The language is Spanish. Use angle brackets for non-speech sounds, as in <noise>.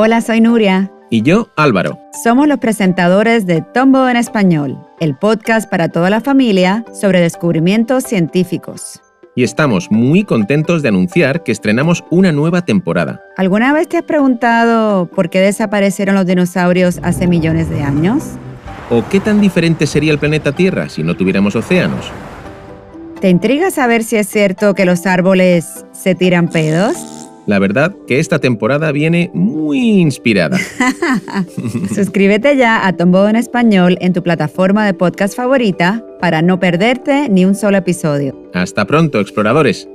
Hola, soy Nuria. Y yo, Álvaro. Somos los presentadores de Tombo en Español, el podcast para toda la familia sobre descubrimientos científicos. Y estamos muy contentos de anunciar que estrenamos una nueva temporada. ¿Alguna vez te has preguntado por qué desaparecieron los dinosaurios hace millones de años? ¿O qué tan diferente sería el planeta Tierra si no tuviéramos océanos? ¿Te intriga saber si es cierto que los árboles se tiran pedos? La verdad que esta temporada viene muy inspirada. <laughs> Suscríbete ya a Tombodo en Español en tu plataforma de podcast favorita para no perderte ni un solo episodio. Hasta pronto, exploradores.